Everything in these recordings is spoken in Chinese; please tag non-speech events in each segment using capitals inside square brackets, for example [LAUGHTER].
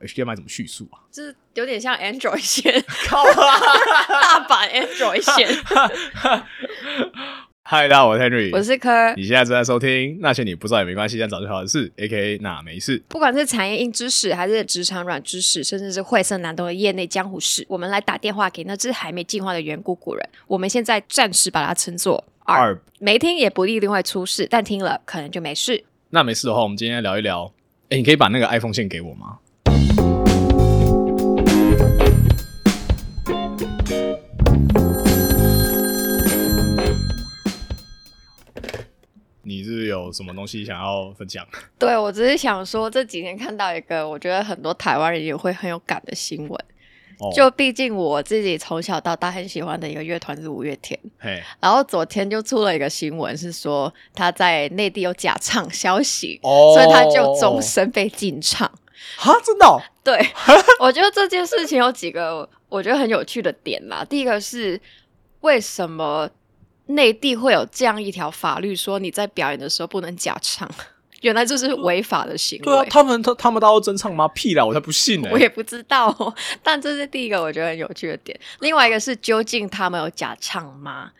HDMI 怎么叙述啊？就是有点像 Android 线，靠！大版 Android 线。[LAUGHS] 嗨，大家好，我是 Henry，我是柯。你现在正在收听那些你不知道也没关系，但早就好的事，A.K.A. 那没事。不管是产业硬知识，还是职场软知识，甚至是晦涩难懂的业内江湖事，我们来打电话给那只还没进化的远古古人。我们现在暂时把它称作二，没听也不一定会出事，但听了可能就没事。那没事的话，我们今天聊一聊。哎，你可以把那个 iPhone 线给我吗？你是有什么东西想要分享？[LAUGHS] 对我只是想说，这几天看到一个我觉得很多台湾人也会很有感的新闻。就毕竟我自己从小到大很喜欢的一个乐团是五月天。嘿，然后昨天就出了一个新闻，是说他在内地有假唱消息，所以他就终身被禁唱。哈，真的？对，[LAUGHS] 我觉得这件事情有几个我觉得很有趣的点啦。第一个是为什么？内地会有这样一条法律，说你在表演的时候不能假唱，原来这是违法的行为。对啊，他们他他们都要真唱吗？屁啦，我才不信呢！我也不知道，但这是第一个我觉得很有趣的点。另外一个是，究竟他们有假唱吗？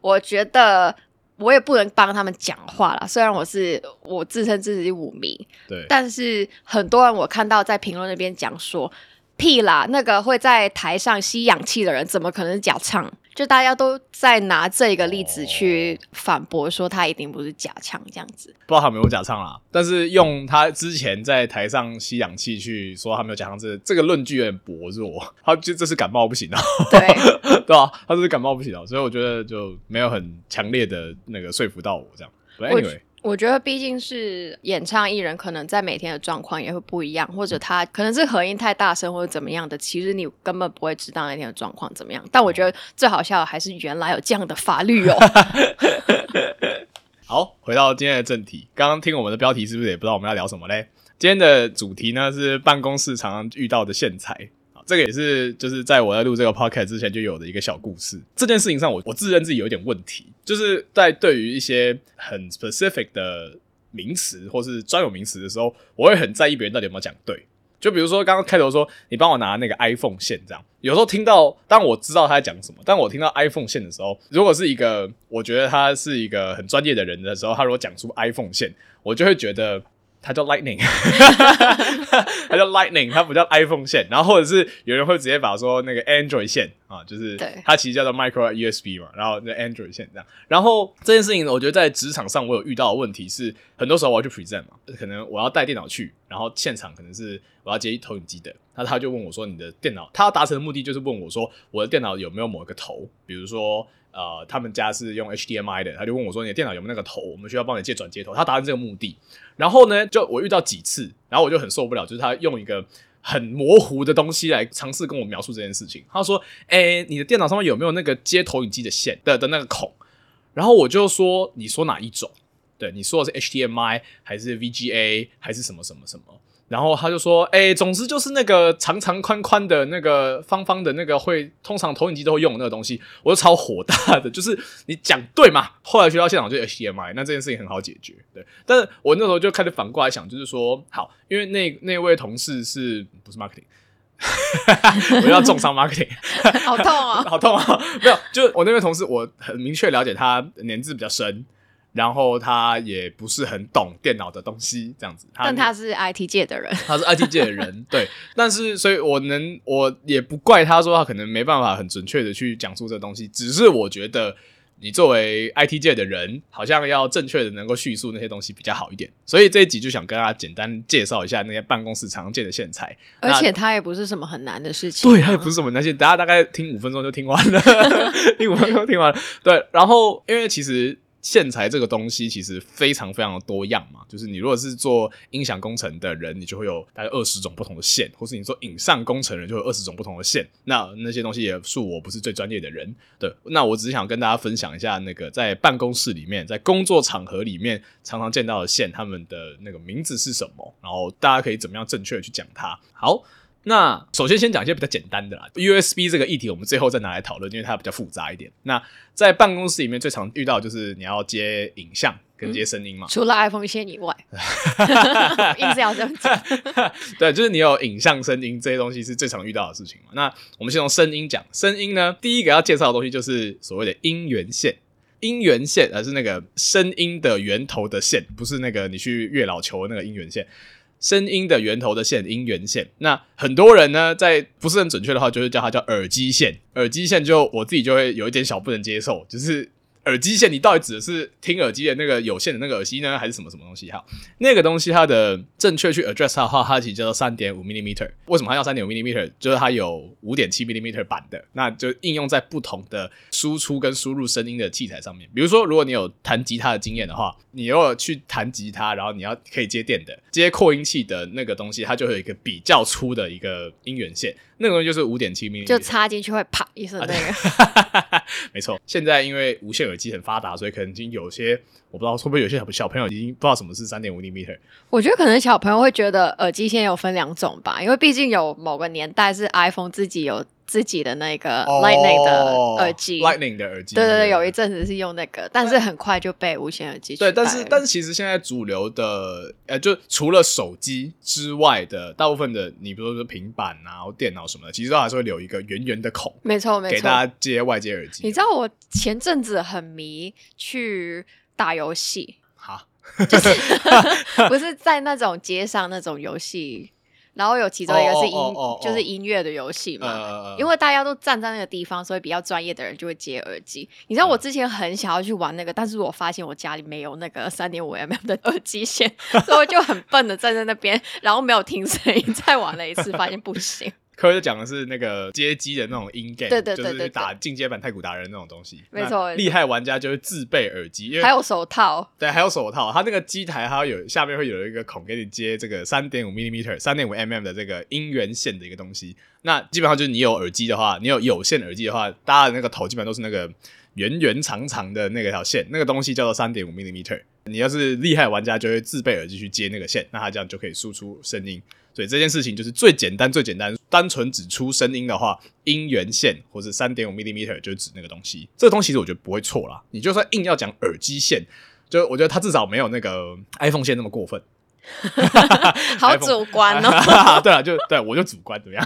我觉得我也不能帮他们讲话啦。虽然我是我自称自己舞迷，对，但是很多人我看到在评论那边讲说，屁啦，那个会在台上吸氧气的人，怎么可能是假唱？就大家都在拿这个例子去反驳，说他一定不是假唱这样子。不知道他有没有假唱啦，但是用他之前在台上吸氧气去说他没有假唱，这这个论据有点薄弱。他就这是感冒不行啊，对 [LAUGHS] 对啊，他这是感冒不行啊，所以我觉得就没有很强烈的那个说服到我这样。Anyway。我觉得毕竟是演唱艺人，可能在每天的状况也会不一样，或者他可能是合音太大声或者怎么样的，其实你根本不会知道那天的状况怎么样。但我觉得最好笑的还是原来有这样的法律哦。[LAUGHS] 好，回到今天的正题，刚刚听我们的标题是不是也不知道我们要聊什么嘞？今天的主题呢是办公室常常遇到的线材。这个也是，就是在我在录这个 podcast 之前就有的一个小故事。这件事情上，我我自认自己有一点问题，就是在对于一些很 specific 的名词或是专有名词的时候，我会很在意别人到底有没有讲对。就比如说刚刚开头说，你帮我拿那个 iPhone 线，这样有时候听到，当我知道他在讲什么，当我听到 iPhone 线的时候，如果是一个我觉得他是一个很专业的人的时候，他如果讲出 iPhone 线，我就会觉得。他叫 Lightning，[LAUGHS] [LAUGHS] 它叫 Lightning，它不叫 iPhone 线。然后或者是有人会直接把说那个 Android 线啊，就是它其实叫做 Micro USB 嘛。然后那 Android 线这样。然后这件事情，我觉得在职场上我有遇到的问题是，很多时候我要去 present 嘛，可能我要带电脑去，然后现场可能是我要接投影机的，那他就问我说：“你的电脑，他要达成的目的就是问我说，我的电脑有没有某一个头，比如说。”呃，他们家是用 HDMI 的，他就问我说：“你的电脑有没有那个头？我们需要帮你借转接头。”他达成这个目的，然后呢，就我遇到几次，然后我就很受不了，就是他用一个很模糊的东西来尝试跟我描述这件事情。他说：“哎，你的电脑上面有没有那个接投影机的线的的那个孔？”然后我就说：“你说哪一种？对，你说的是 HDMI 还是 VGA 还是什么什么什么？”然后他就说：“哎，总之就是那个长长宽宽的那个方方的那个会，通常投影机都会用的那个东西。”我就超火大的，[LAUGHS] 就是你讲对嘛？后来学校现场就 HDMI，那这件事情很好解决，对。但是我那时候就开始反过来想，就是说，好，因为那那位同事是不是 marketing？[LAUGHS] 我要重伤 [LAUGHS] marketing，好痛啊，好痛啊！没有，就我那位同事，我很明确了解他年纪比较深。然后他也不是很懂电脑的东西，这样子。但他是 IT 界的人，他是 IT 界的人，[LAUGHS] 对。但是，所以我能，我也不怪他说他可能没办法很准确的去讲述这个东西。只是我觉得，你作为 IT 界的人，好像要正确的能够叙述那些东西比较好一点。所以这一集就想跟大家简单介绍一下那些办公室常见的线材。而且它也不是什么很难的事情，对，它也不是什么难事，大家大概听五分钟就听完了，[LAUGHS] 听五分钟听完了。对，然后因为其实。线材这个东西其实非常非常的多样嘛，就是你如果是做音响工程的人，你就会有大概二十种不同的线，或是你做影像工程人就有二十种不同的线。那那些东西也恕我不是最专业的人，对，那我只是想跟大家分享一下那个在办公室里面，在工作场合里面常常见到的线，他们的那个名字是什么，然后大家可以怎么样正确的去讲它。好。那首先先讲一些比较简单的啦，USB 这个议题我们最后再拿来讨论，因为它比较复杂一点。那在办公室里面最常遇到就是你要接影像跟接声音嘛。除了 iPhone 线以外，[LAUGHS] 硬是要这样讲。[LAUGHS] 对，就是你有影像、声音这些东西是最常遇到的事情嘛。那我们先从声音讲，声音呢，第一个要介绍的东西就是所谓的音源线。音源线，而是那个声音的源头的线，不是那个你去月老求的那个音源线。声音的源头的线，音源线。那很多人呢，在不是很准确的话，就是叫它叫耳机线。耳机线就我自己就会有一点小不能接受，就是。耳机线，你到底指的是听耳机的那个有线的那个耳机呢，还是什么什么东西？哈，那个东西它的正确去 address 它的话，它其实叫做三点五 millimeter。为什么它叫三点五 millimeter？就是它有五点七 millimeter 版的，那就应用在不同的输出跟输入声音的器材上面。比如说，如果你有弹吉他的经验的话，你如果去弹吉他，然后你要可以接电的接扩音器的那个东西，它就会有一个比较粗的一个音源线。那个东西就是五点七 mm，就插进去会啪一声那个。[LAUGHS] 没错，现在因为无线耳机很发达，所以可能已经有些我不知道会不会有些小朋友已经不知道什么是三点五厘米。我觉得可能小朋友会觉得耳机线有分两种吧，因为毕竟有某个年代是 iPhone 自己有。自己的那个 Lightning 的耳机，Lightning 的耳机，对对对，有一阵子是用那个，但是很快就被无线耳机对，但是但是其实现在主流的，呃，就除了手机之外的大部分的，你比如说平板啊、电脑什么的，其实都还是会留一个圆圆的孔，没错没错，给大家接外接耳机。你知道我前阵子很迷去打游戏，哈，就是 [LAUGHS] [LAUGHS] 不是在那种街上那种游戏。然后有其中一个是音，就是音乐的游戏嘛。因为大家都站在那个地方，所以比较专业的人就会接耳机。你知道我之前很想要去玩那个，但是我发现我家里没有那个三点五 mm 的耳机线，[LAUGHS] 所以我就很笨的站在那边，然后没有听声音，再玩了一次，发现不行。科就讲的是那个街机的那种音 game，对对对就是打进阶版太古达人那种东西。没错，厉害玩家就是自备耳机，因为还有手套。对，还有手套。它那个机台它有下面会有一个孔给你接这个三点五 millimeter、三点五 mm 的这个音源线的一个东西。那基本上就是你有耳机的话，你有有线耳机的话，大家的那个头基本上都是那个圆圆长长的那个条线，那个东西叫做三点五 millimeter。你要是厉害玩家，就会自备耳机去接那个线，那它这样就可以输出声音。所以这件事情就是最简单、最简单，单纯只出声音的话，音源线或是三点五 millimeter 就指那个东西。这个东西其实我觉得不会错啦。你就算硬要讲耳机线，就我觉得它至少没有那个 iPhone 线那么过分。好主观哦。对啊，就对我就主观怎么样？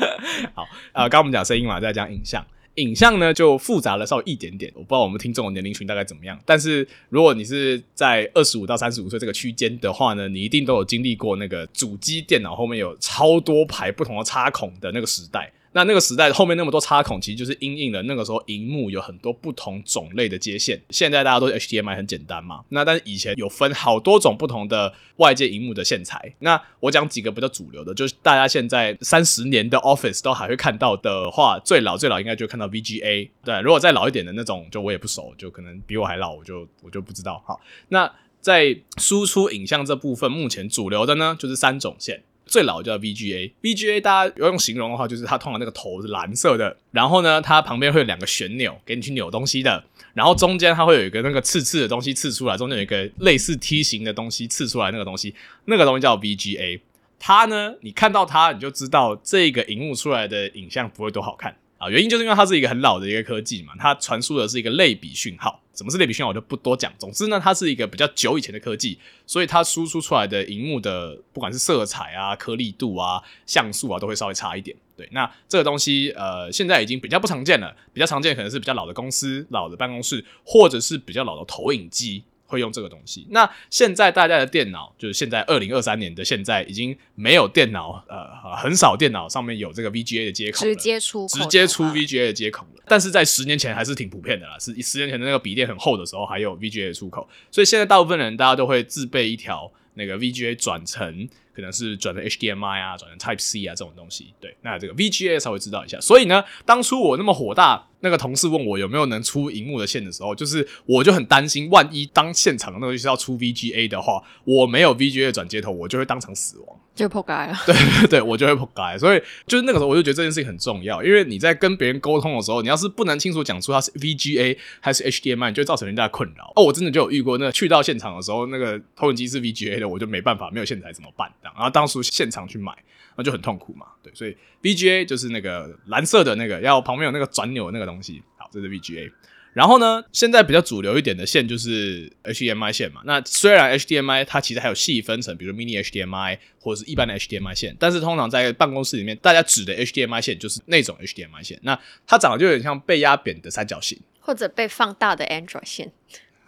[LAUGHS] 好啊，刚刚我们讲声音嘛，再讲影像。影像呢就复杂了稍微一点点，我不知道我们听众的年龄群大概怎么样。但是如果你是在二十五到三十五岁这个区间的话呢，你一定都有经历过那个主机电脑后面有超多排不同的插孔的那个时代。那那个时代后面那么多插孔，其实就是因应了那个时候荧幕有很多不同种类的接线。现在大家都 HDMI 很简单嘛，那但是以前有分好多种不同的外界荧幕的线材。那我讲几个比较主流的，就是大家现在三十年的 Office 都还会看到的话，最老最老应该就看到 VGA。对，如果再老一点的那种，就我也不熟，就可能比我还老，我就我就不知道。好，那在输出影像这部分，目前主流的呢就是三种线。最老叫 VGA，VGA 大家要用形容的话，就是它通常那个头是蓝色的，然后呢，它旁边会有两个旋钮给你去扭东西的，然后中间它会有一个那个刺刺的东西刺出来，中间有一个类似梯形的东西刺出来，那个东西，那个东西叫 VGA。它呢，你看到它，你就知道这个荧幕出来的影像不会多好看。啊，原因就是因为它是一个很老的一个科技嘛，它传输的是一个类比讯号。什么是类比讯号，我就不多讲。总之呢，它是一个比较久以前的科技，所以它输出出来的荧幕的不管是色彩啊、颗粒度啊、像素啊，都会稍微差一点。对，那这个东西呃，现在已经比较不常见了。比较常见可能是比较老的公司、老的办公室，或者是比较老的投影机。会用这个东西。那现在大家的电脑，就是现在二零二三年的现在，已经没有电脑，呃，很少电脑上面有这个 VGA 的接口，直接出直接出 VGA 的接口了。但是在十年前还是挺普遍的啦，是十年前的那个笔电很厚的时候，还有 VGA 的出口。所以现在大部分人大家都会自备一条那个 VGA 转成。可能是转成 HDMI 啊，转成 Type C 啊这种东西。对，那这个 VGA 稍微知道一下。所以呢，当初我那么火大，那个同事问我有没有能出荧幕的线的时候，就是我就很担心，万一当现场那个就是要出 VGA 的话，我没有 VGA 转接头，我就会当场死亡。就破盖了，[LAUGHS] 对对对，我就会破盖，所以就是那个时候，我就觉得这件事情很重要，因为你在跟别人沟通的时候，你要是不能清楚讲出它是 VGA 还是 HDMI，就会造成人家的困扰。哦，我真的就有遇过，那去到现场的时候，那个投影机是 VGA 的，我就没办法，没有线材怎么办？然后当初现场去买，那就很痛苦嘛。对，所以 VGA 就是那个蓝色的那个，要旁边有那个转钮那个东西。好，这是 VGA。然后呢，现在比较主流一点的线就是 HDMI 线嘛。那虽然 HDMI 它其实还有细分成，比如 Mini HDMI 或者是一般的 HDMI 线，但是通常在办公室里面，大家指的 HDMI 线就是那种 HDMI 线。那它长得就有点像被压扁的三角形，或者被放大的 Android 线。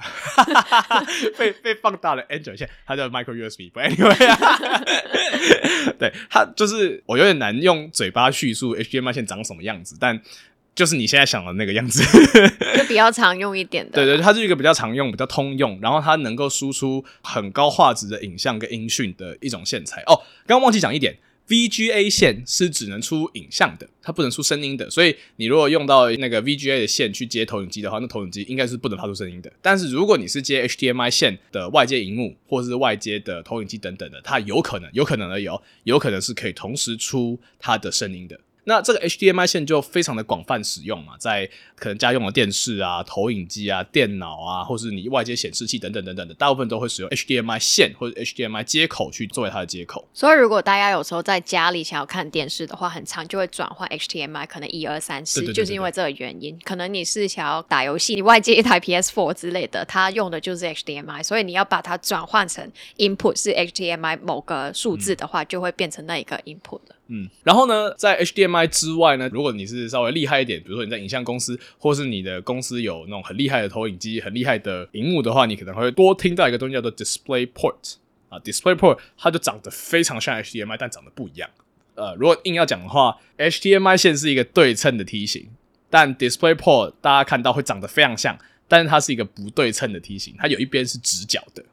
[LAUGHS] 被 [LAUGHS] 被放大了 Android 线，它叫 Micro USB。不，Anyway，[LAUGHS] 对它就是我有点难用嘴巴叙述 HDMI 线长什么样子，但。就是你现在想的那个样子，就比较常用一点的。对对，它是一个比较常用、比较通用，然后它能够输出很高画质的影像跟音讯的一种线材。哦，刚刚忘记讲一点，VGA 线是只能出影像的，它不能出声音的。所以你如果用到那个 VGA 的线去接投影机的话，那投影机应该是不能发出声音的。但是如果你是接 HDMI 线的外接荧幕或是外接的投影机等等的，它有可能、有可能而已哦，有可能是可以同时出它的声音的。那这个 HDMI 线就非常的广泛使用嘛，在可能家用的电视啊、投影机啊、电脑啊，或是你外接显示器等等等等的，大部分都会使用 HDMI 线或者 HDMI 接口去作为它的接口。所以如果大家有时候在家里想要看电视的话，很长就会转换 HDMI，可能一二三四，就是因为这个原因。可能你是想要打游戏，你外接一台 PS4 之类的，它用的就是 HDMI，所以你要把它转换成 input 是 HDMI 某个数字的话，就会变成那一个 input 了。嗯，然后呢，在 HDMI 之外呢，如果你是稍微厉害一点，比如说你在影像公司，或是你的公司有那种很厉害的投影机、很厉害的荧幕的话，你可能会多听到一个东西叫做 DisplayPort 啊，DisplayPort 它就长得非常像 HDMI，但长得不一样。呃，如果硬要讲的话，HDMI 线是一个对称的梯形，但 DisplayPort 大家看到会长得非常像，但是它是一个不对称的梯形，它有一边是直角的。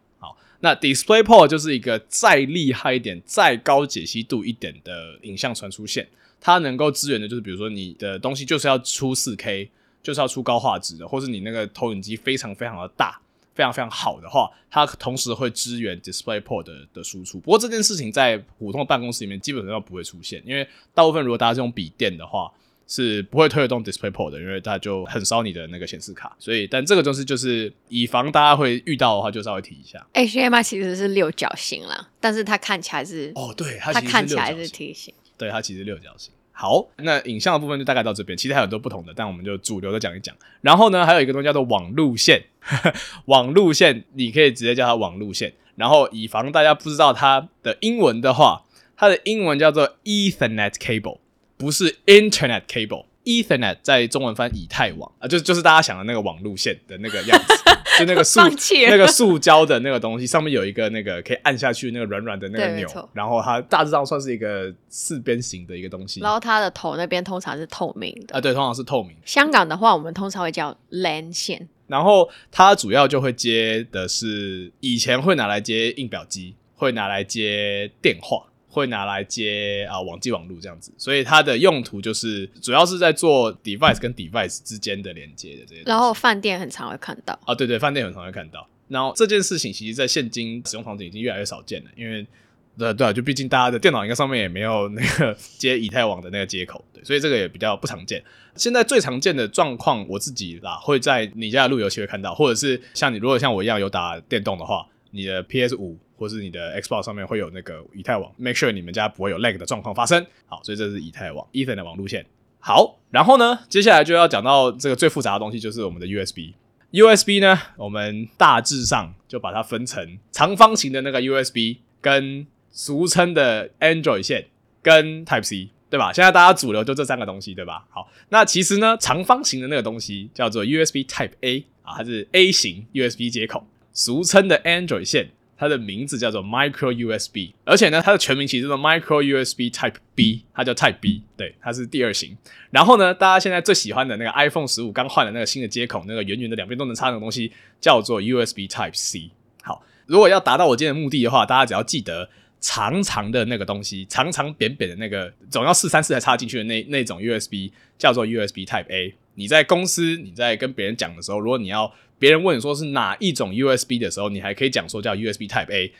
那 DisplayPort 就是一个再厉害一点、再高解析度一点的影像传输线，它能够支援的就是，比如说你的东西就是要出 4K，就是要出高画质的，或是你那个投影机非常非常的大、非常非常好的话，它同时会支援 DisplayPort 的的输出。不过这件事情在普通的办公室里面基本上不会出现，因为大部分如果大家是用笔电的话。是不会推得动 DisplayPort 的，因为它就很烧你的那个显示卡。所以，但这个东西就是以防大家会遇到的话，就稍微提一下。HDMI 其实是六角形啦，但是它看起来是哦，对，它看起来是梯形。对，它其实六角形。好，那影像的部分就大概到这边，其实还有很多不同的，但我们就主流的讲一讲。然后呢，还有一个东西叫做网路线，[LAUGHS] 网路线你可以直接叫它网路线。然后，以防大家不知道它的英文的话，它的英文叫做 Ethernet Cable。不是 Internet cable，Ethernet 在中文翻以太网啊，就就是大家想的那个网路线的那个样子，[LAUGHS] 就那个塑那个塑胶的那个东西，上面有一个那个可以按下去那个软软的那个钮，然后它大致上算是一个四边形的一个东西。然后它的头那边通常是透明的啊，对，通常是透明。香港的话，我们通常会叫 LAN 线。然后它主要就会接的是以前会拿来接印表机，会拿来接电话。会拿来接啊网际网路这样子，所以它的用途就是主要是在做 device 跟 device 之间的连接的这些。然后饭店很常会看到啊，对对，饭店很常会看到。然后这件事情其实，在现今使用场景已经越来越少见了，因为对对啊，就毕竟大家的电脑应该上面也没有那个接以太网的那个接口，对，所以这个也比较不常见。现在最常见的状况，我自己啦会在你家的路由器会看到，或者是像你如果像我一样有打电动的话，你的 PS 五。或是你的 Xbox 上面会有那个以太网，make sure 你们家不会有 lag 的状况发生。好，所以这是以太网 Ethernet 网路线。好，然后呢，接下来就要讲到这个最复杂的东西，就是我们的 USB。USB 呢，我们大致上就把它分成长方形的那个 USB，跟俗称的 Android 线，跟 Type C，对吧？现在大家主流就这三个东西，对吧？好，那其实呢，长方形的那个东西叫做 USB Type A 啊，它是 A 型 USB 接口，俗称的 Android 线。它的名字叫做 Micro USB，而且呢，它的全名其实叫 Micro USB Type B，它叫 Type B，对，它是第二型。然后呢，大家现在最喜欢的那个 iPhone 十五刚换的那个新的接口，那个圆圆的两边都能插那种东西，叫做 USB Type C。好，如果要达到我今天的目的的话，大家只要记得长长的那个东西，长长扁扁的那个，总要四三四才插进去的那那种 USB，叫做 USB Type A。你在公司，你在跟别人讲的时候，如果你要别人问你说是哪一种 USB 的时候，你还可以讲说叫 USB Type A，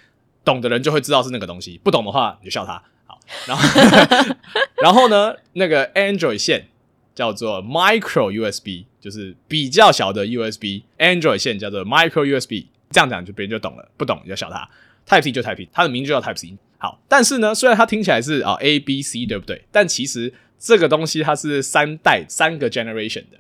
懂的人就会知道是那个东西，不懂的话你就笑他。好，然后 [LAUGHS] 然后呢，那个 Android 线叫做 Micro USB，就是比较小的 USB。Android 线叫做 Micro USB，这样讲就别人就懂了，不懂你就笑他。Type C 就 Type C，它的名字就叫 Type C。好，但是呢，虽然它听起来是啊 A B C 对不对？但其实这个东西它是三代三个 generation 的。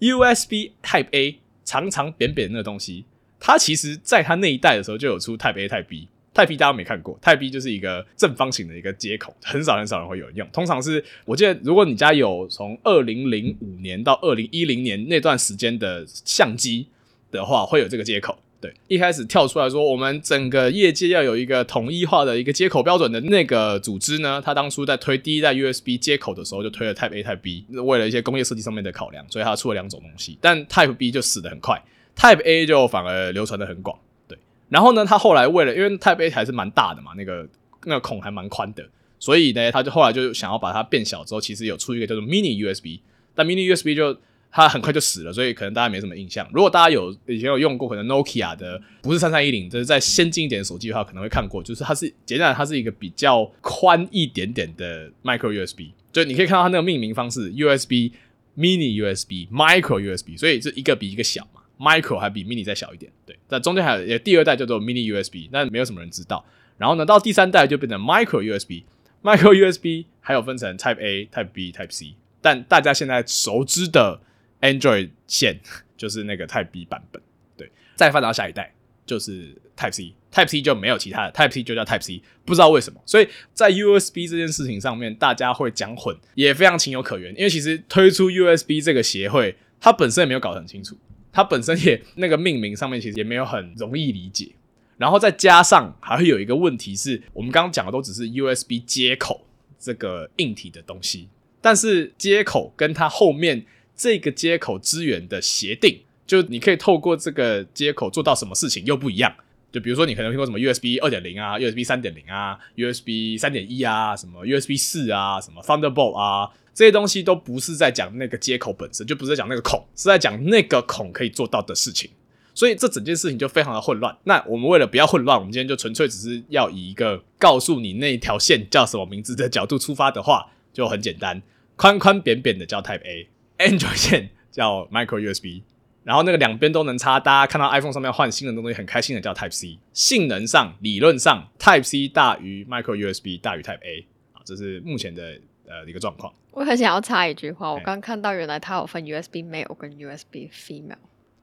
USB Type A 长长扁扁的那个东西，它其实在它那一代的时候就有出 Type A Type B。Type B 大家没看过，Type B 就是一个正方形的一个接口，很少很少人会有人用。通常是我记得，如果你家有从二零零五年到二零一零年那段时间的相机的话，会有这个接口。对，一开始跳出来说，我们整个业界要有一个统一化的一个接口标准的那个组织呢，他当初在推第一代 USB 接口的时候，就推了 Type A、Type B，为了一些工业设计上面的考量，所以他出了两种东西。但 Type B 就死的很快，Type A 就反而流传的很广。对，然后呢，他后来为了，因为 Type A 还是蛮大的嘛，那个那个孔还蛮宽的，所以呢，他就后来就想要把它变小之后，其实有出一个叫做 Mini USB，但 Mini USB 就。它很快就死了，所以可能大家没什么印象。如果大家有以前有用过可能 Nokia 的，不是三三一零，就是在先进一点的手机的话，可能会看过。就是它是简单，它是一个比较宽一点点的 Micro USB，就你可以看到它那个命名方式：USB、Mini USB、Micro USB。所以这一个比一个小嘛，Micro 还比 Mini 再小一点。对，但中间还有第二代叫做 Mini USB，那没有什么人知道。然后呢，到第三代就变成 Micro USB，Micro USB 还有分成 Type A、Type B、Type C。但大家现在熟知的 Android 线 [LAUGHS] 就是那个 Type B 版本，对，再发到下一代就是 Type C，Type C 就没有其他的，Type C 就叫 Type C，不知道为什么，所以在 USB 这件事情上面，大家会讲混，也非常情有可原，因为其实推出 USB 这个协会，它本身也没有搞得很清楚，它本身也那个命名上面其实也没有很容易理解，然后再加上还会有一个问题是，我们刚刚讲的都只是 USB 接口这个硬体的东西，但是接口跟它后面。这个接口资源的协定，就你可以透过这个接口做到什么事情又不一样。就比如说，你可能听过什么 USB 二点零啊、USB 三点零啊、USB 三点一啊、什么 USB 四啊、什么 Thunderbolt 啊，这些东西都不是在讲那个接口本身，就不是在讲那个孔，是在讲那个孔可以做到的事情。所以这整件事情就非常的混乱。那我们为了不要混乱，我们今天就纯粹只是要以一个告诉你那条线叫什么名字的角度出发的话，就很简单，宽宽扁扁的叫 Type A。Android 线叫 Micro USB，然后那个两边都能插，大家看到 iPhone 上面换新的东西很开心的叫 Type C。性能上理论上 Type C 大于 Micro USB 大于 Type A 啊，这是目前的呃一个状况。我很想要插一句话，我刚看到原来它有分 USB male 跟 USB female。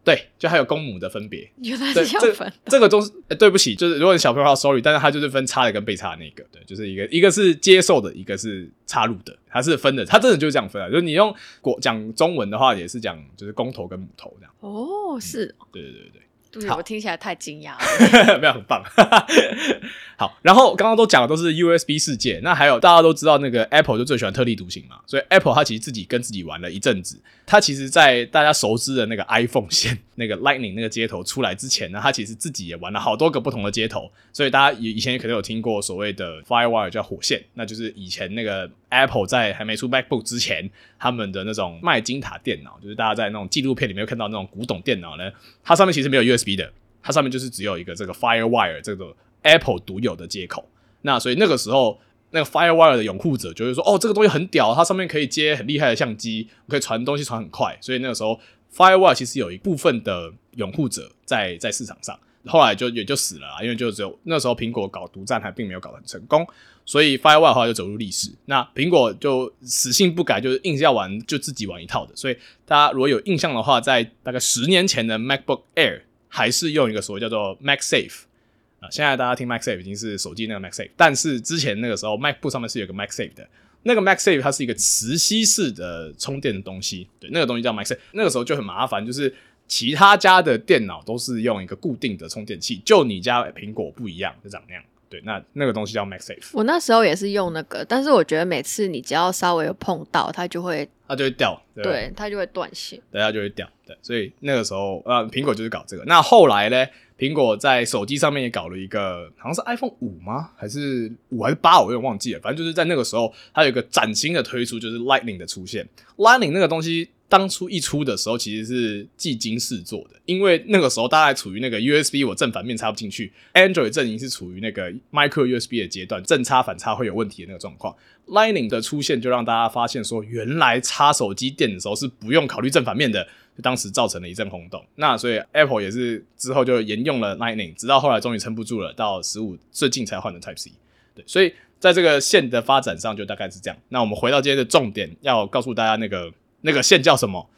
对，就还有公母的分别。原来是要分。这个都是，对不起，就是如果你小朋友要 sorry，但是它就是分插的跟被插的那个，对，就是一个一个是接受的，一个是插入的，它是分的，它真的就是这样分啊。就是你用国讲中文的话，也是讲就是公头跟母头这样。哦，是。对对对对。对，我听起来太惊讶了。[LAUGHS] 没有，很棒。[LAUGHS] 好，然后刚刚都讲的都是 USB 世界，那还有大家都知道那个 Apple 就最喜欢特立独行嘛，所以 Apple 它其实自己跟自己玩了一阵子。它其实，在大家熟知的那个 iPhone 线、那个 Lightning 那个接头出来之前呢，它其实自己也玩了好多个不同的接头。所以大家以以前可能有听过所谓的 Firewire 叫火线，那就是以前那个 Apple 在还没出 MacBook 之前，他们的那种麦金塔电脑，就是大家在那种纪录片里面看到那种古董电脑呢，它上面其实没有 USB 的，它上面就是只有一个这个 Firewire 这个。Apple 独有的接口，那所以那个时候，那个 FireWire 的拥护者就会说：“哦，这个东西很屌，它上面可以接很厉害的相机，可以传东西传很快。”所以那个时候，FireWire 其实有一部分的拥护者在在市场上，后来就也就死了，因为就只有那时候苹果搞独占还并没有搞得很成功，所以 FireWire 后来就走入历史。那苹果就死性不改，就是硬是要玩就自己玩一套的。所以大家如果有印象的话，在大概十年前的 MacBook Air 还是用一个所谓叫做 MacSafe。啊，现在大家听 MacSafe 已经是手机那个 MacSafe，但是之前那个时候 MacBook 上面是有个 MacSafe 的，那个 MacSafe 它是一个磁吸式的充电的东西，对，那个东西叫 MacSafe，那个时候就很麻烦，就是其他家的电脑都是用一个固定的充电器，就你家苹果不一样，就长那样，对，那那个东西叫 MacSafe。我那时候也是用那个，但是我觉得每次你只要稍微碰到，它就会，它就会掉，对，它就会断线，对，它就会掉，对，所以那个时候呃，苹果就是搞这个，那后来呢？苹果在手机上面也搞了一个，好像是 iPhone 五吗？还是五还是八？我有点忘记了。反正就是在那个时候，它有一个崭新的推出，就是 Lightning 的出现。Lightning 那个东西当初一出的时候，其实是技惊四座的，因为那个时候大概处于那个 USB 我正反面插不进去，Android 阵营是处于那个 Micro USB 的阶段，正插反插会有问题的那个状况。Lightning 的出现就让大家发现说，原来插手机电的时候是不用考虑正反面的。当时造成了一阵轰动，那所以 Apple 也是之后就沿用了 Lightning，直到后来终于撑不住了，到十五最近才换的 Type C。对，所以在这个线的发展上就大概是这样。那我们回到今天的重点，要告诉大家那个那个线叫什么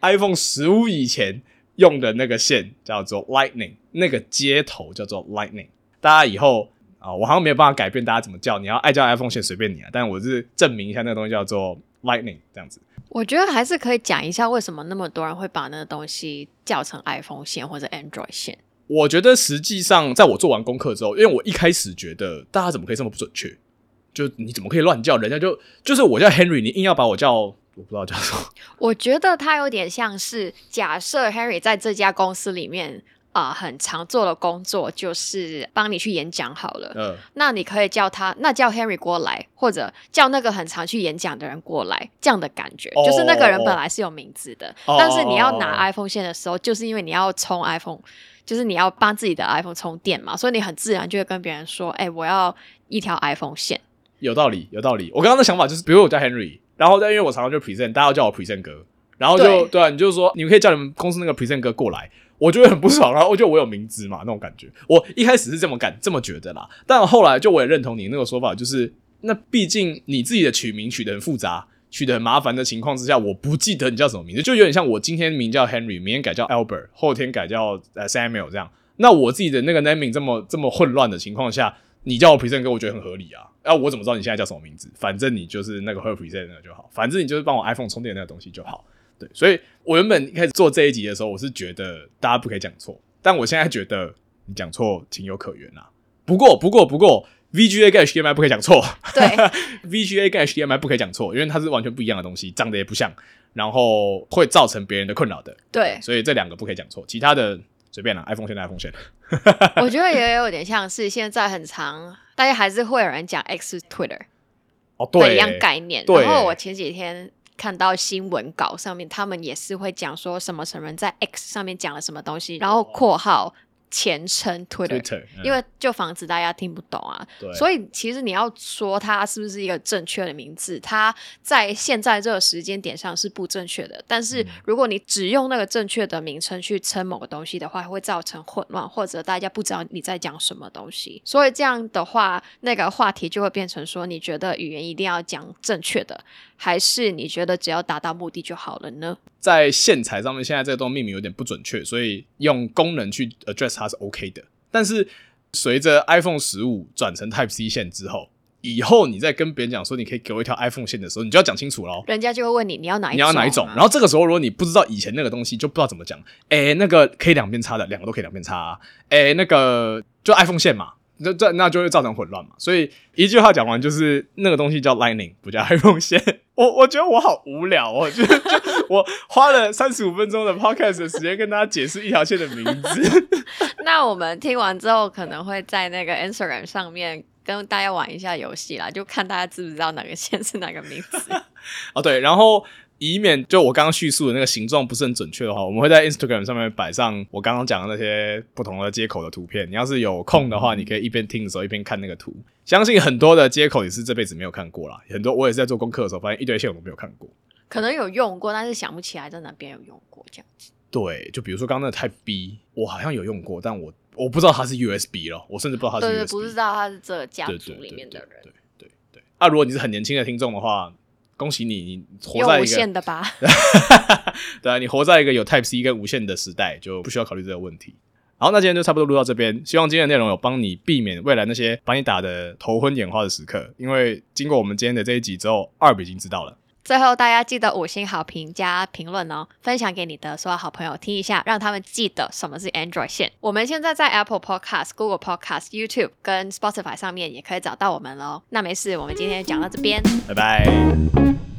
？iPhone 十五以前用的那个线叫做 Lightning，那个接头叫做 Lightning。大家以后啊，我好像没有办法改变大家怎么叫，你要爱叫 iPhone 线随便你啊。但我是证明一下那个东西叫做 Lightning 这样子。我觉得还是可以讲一下为什么那么多人会把那个东西叫成 iPhone 线或者 Android 线。我觉得实际上在我做完功课之后，因为我一开始觉得大家怎么可以这么不准确？就你怎么可以乱叫？人家就就是我叫 Henry，你硬要把我叫我不知道叫什么。[LAUGHS] 我觉得他有点像是假设 Henry 在这家公司里面啊，很常做的工作就是帮你去演讲好了。嗯，那你可以叫他，那叫 Henry 过来，或者叫那个很常去演讲的人过来，这样的感觉就是那个人本来是有名字的，但是你要拿 iPhone 线的时候，就是因为你要充 iPhone。就是你要帮自己的 iPhone 充电嘛，所以你很自然就会跟别人说：“哎，我要一条 iPhone 线。”有道理，有道理。我刚刚的想法就是，比如我叫 Henry，然后但因为我常常就 present，大家叫我 present 哥，然后就对啊，你就说你们可以叫你们公司那个 present 哥过来，我就会很不爽，然后我觉得我有名字嘛那种感觉。我一开始是这么感这么觉得啦，但后来就我也认同你那个说法，就是那毕竟你自己的取名取得很复杂。取得很麻烦的情况之下，我不记得你叫什么名字，就有点像我今天名叫 Henry，明天改叫 Albert，后天改叫呃 Samuel 这样。那我自己的那个 naming 这么这么混乱的情况下，你叫我 present 哥，我觉得很合理啊。啊，我怎么知道你现在叫什么名字？反正你就是那个 her present 就好，反正你就是帮我 iPhone 充电那个东西就好。对，所以我原本一开始做这一集的时候，我是觉得大家不可以讲错，但我现在觉得你讲错情有可原啊。不过，不过，不过。VGA 跟 HDMI 不可以讲错，[LAUGHS] 对，VGA 跟 HDMI 不可以讲错，因为它是完全不一样的东西，长得也不像，然后会造成别人的困扰的。对，所以这两个不可以讲错，其他的随便了。iPhone 线，iPhone 线。[LAUGHS] 我觉得也有点像是现在很长，大家还是会有人讲 X Twitter，哦，对，一样概念。然后我前几天看到新闻稿上面，他们也是会讲说什么什么人在 X 上面讲了什么东西，然后括号。前称 Twitter，因为就防止大家听不懂啊，所以其实你要说它是不是一个正确的名字，它在现在这个时间点上是不正确的。但是如果你只用那个正确的名称去称某个东西的话，会造成混乱，或者大家不知道你在讲什么东西。所以这样的话，那个话题就会变成说，你觉得语言一定要讲正确的，还是你觉得只要达到目的就好了呢？在线材上面，现在这个东西命名有点不准确，所以用功能去 address 它是 OK 的。但是随着 iPhone 十五转成 Type C 线之后，以后你再跟别人讲说你可以给我一条 iPhone 线的时候，你就要讲清楚喽。人家就会问你你要哪你要哪一种？然后这个时候如果你不知道以前那个东西，就不知道怎么讲。哎，那个可以两边插的，两个都可以两边插。啊哎，那个就 iPhone 线嘛。那这那就会造成混乱嘛，所以一句话讲完就是那个东西叫 Lightning，不叫 [LAUGHS] iPhone 线。我我觉得我好无聊哦，就就我花了三十五分钟的 Podcast 的时间跟大家解释一条线的名字。[LAUGHS] 那我们听完之后，可能会在那个 Instagram 上面跟大家玩一下游戏啦，就看大家知不知道哪个线是哪个名字。[LAUGHS] 哦，对，然后。以免就我刚刚叙述的那个形状不是很准确的话，我们会在 Instagram 上面摆上我刚刚讲的那些不同的接口的图片。你要是有空的话，你可以一边听的时候一边看那个图。相信很多的接口也是这辈子没有看过啦，很多我也是在做功课的时候发现一堆线我都没有看过。可能有用过，但是想不起来在哪边有用过这样子。对，就比如说刚刚那个 Type B，我好像有用过，但我我不知道它是 USB 了，我甚至不知道它是。对对，不知道它是这个家族里面的人。对对对。啊，如果你是很年轻的听众的话。恭喜你，你活在一个无线的吧？[LAUGHS] 对啊，你活在一个有 Type C 跟无线的时代，就不需要考虑这个问题。好，那今天就差不多录到这边。希望今天的内容有帮你避免未来那些把你打的头昏眼花的时刻。因为经过我们今天的这一集之后，二比已经知道了。最后，大家记得五星好评加评论哦，分享给你的所有好朋友听一下，让他们记得什么是 Android 线。我们现在在 Apple Podcast、Google Podcast、YouTube 跟 Spotify 上面也可以找到我们喽。那没事，我们今天讲到这边，拜拜。